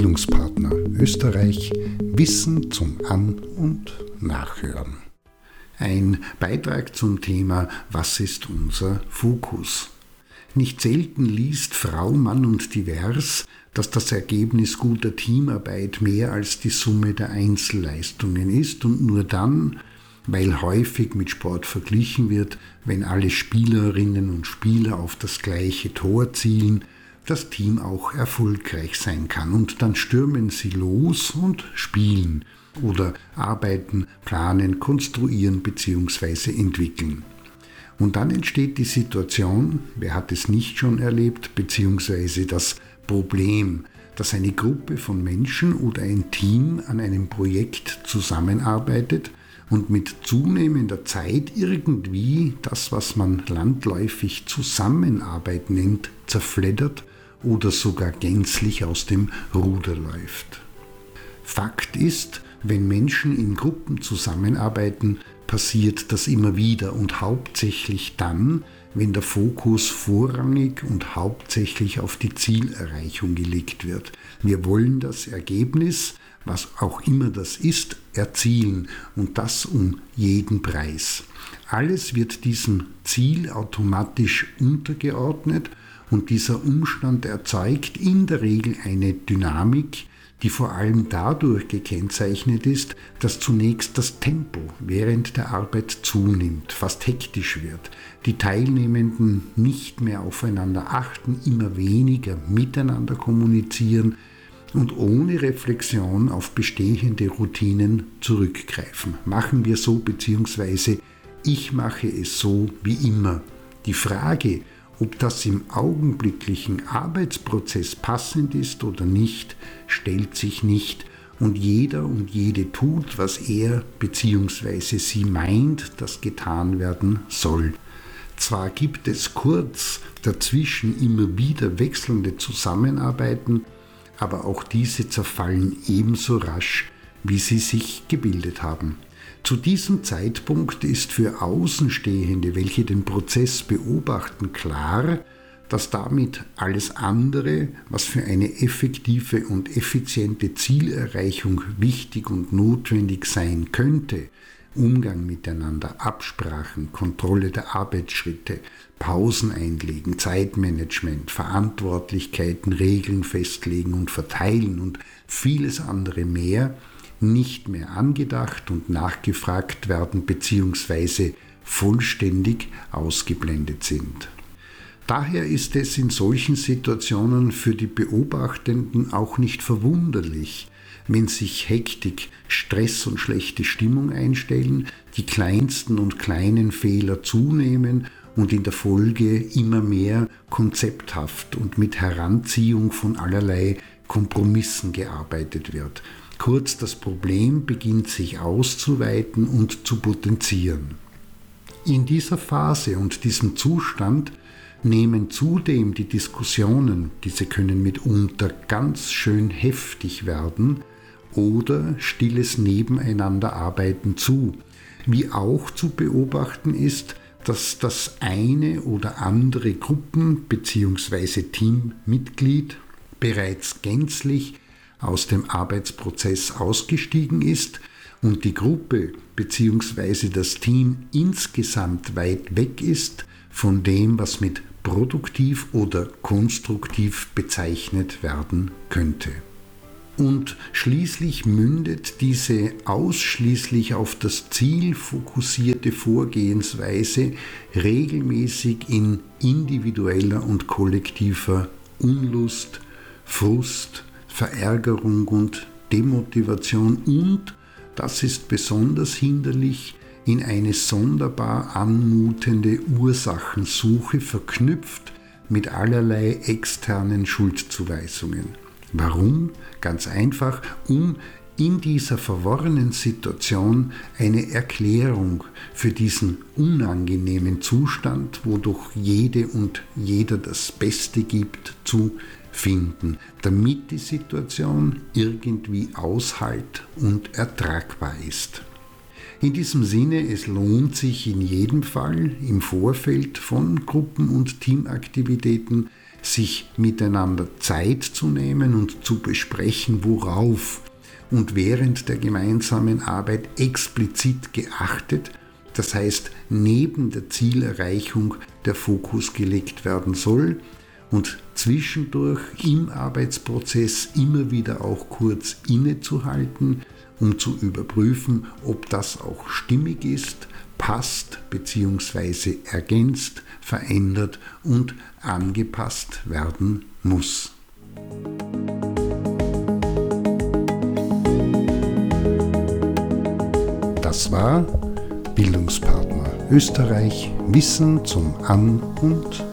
Bildungspartner Österreich Wissen zum An- und Nachhören. Ein Beitrag zum Thema Was ist unser Fokus? Nicht selten liest Frau, Mann und Divers, dass das Ergebnis guter Teamarbeit mehr als die Summe der Einzelleistungen ist und nur dann, weil häufig mit Sport verglichen wird, wenn alle Spielerinnen und Spieler auf das gleiche Tor zielen, das Team auch erfolgreich sein kann. Und dann stürmen sie los und spielen oder arbeiten, planen, konstruieren bzw. entwickeln. Und dann entsteht die Situation, wer hat es nicht schon erlebt, beziehungsweise das Problem, dass eine Gruppe von Menschen oder ein Team an einem Projekt zusammenarbeitet und mit zunehmender Zeit irgendwie das, was man landläufig Zusammenarbeit nennt, zerfleddert oder sogar gänzlich aus dem Ruder läuft. Fakt ist, wenn Menschen in Gruppen zusammenarbeiten, passiert das immer wieder und hauptsächlich dann, wenn der Fokus vorrangig und hauptsächlich auf die Zielerreichung gelegt wird. Wir wollen das Ergebnis, was auch immer das ist, erzielen und das um jeden Preis. Alles wird diesem Ziel automatisch untergeordnet und dieser Umstand erzeugt in der Regel eine Dynamik, die vor allem dadurch gekennzeichnet ist, dass zunächst das Tempo während der Arbeit zunimmt, fast hektisch wird, die Teilnehmenden nicht mehr aufeinander achten, immer weniger miteinander kommunizieren und ohne Reflexion auf bestehende Routinen zurückgreifen. Machen wir so bzw. ich mache es so wie immer. Die Frage, ob das im augenblicklichen Arbeitsprozess passend ist oder nicht, stellt sich nicht und jeder und jede tut, was er bzw. sie meint, dass getan werden soll. Zwar gibt es kurz dazwischen immer wieder wechselnde Zusammenarbeiten, aber auch diese zerfallen ebenso rasch, wie sie sich gebildet haben. Zu diesem Zeitpunkt ist für Außenstehende, welche den Prozess beobachten, klar, dass damit alles andere, was für eine effektive und effiziente Zielerreichung wichtig und notwendig sein könnte, Umgang miteinander, Absprachen, Kontrolle der Arbeitsschritte, Pausen einlegen, Zeitmanagement, Verantwortlichkeiten, Regeln festlegen und verteilen und vieles andere mehr, nicht mehr angedacht und nachgefragt werden bzw. vollständig ausgeblendet sind. Daher ist es in solchen Situationen für die Beobachtenden auch nicht verwunderlich, wenn sich Hektik, Stress und schlechte Stimmung einstellen, die kleinsten und kleinen Fehler zunehmen und in der Folge immer mehr konzepthaft und mit Heranziehung von allerlei Kompromissen gearbeitet wird. Kurz, das Problem beginnt sich auszuweiten und zu potenzieren. In dieser Phase und diesem Zustand nehmen zudem die Diskussionen, diese können mitunter ganz schön heftig werden, oder stilles Nebeneinanderarbeiten zu, wie auch zu beobachten ist, dass das eine oder andere Gruppen- bzw. Teammitglied bereits gänzlich aus dem Arbeitsprozess ausgestiegen ist und die Gruppe bzw. das Team insgesamt weit weg ist von dem, was mit produktiv oder konstruktiv bezeichnet werden könnte. Und schließlich mündet diese ausschließlich auf das Ziel fokussierte Vorgehensweise regelmäßig in individueller und kollektiver Unlust, Frust, Verärgerung und Demotivation und, das ist besonders hinderlich, in eine sonderbar anmutende Ursachensuche verknüpft mit allerlei externen Schuldzuweisungen. Warum? Ganz einfach, um in dieser verworrenen Situation eine Erklärung für diesen unangenehmen Zustand, wodurch jede und jeder das Beste gibt, zu finden, damit die Situation irgendwie aushalt und ertragbar ist. In diesem Sinne, es lohnt sich in jedem Fall im Vorfeld von Gruppen- und Teamaktivitäten sich miteinander Zeit zu nehmen und zu besprechen, worauf und während der gemeinsamen Arbeit explizit geachtet, das heißt neben der Zielerreichung der Fokus gelegt werden soll und zwischendurch im Arbeitsprozess immer wieder auch kurz innezuhalten, um zu überprüfen, ob das auch stimmig ist, passt bzw. ergänzt, verändert und angepasst werden muss. Das war Bildungspartner Österreich Wissen zum An- und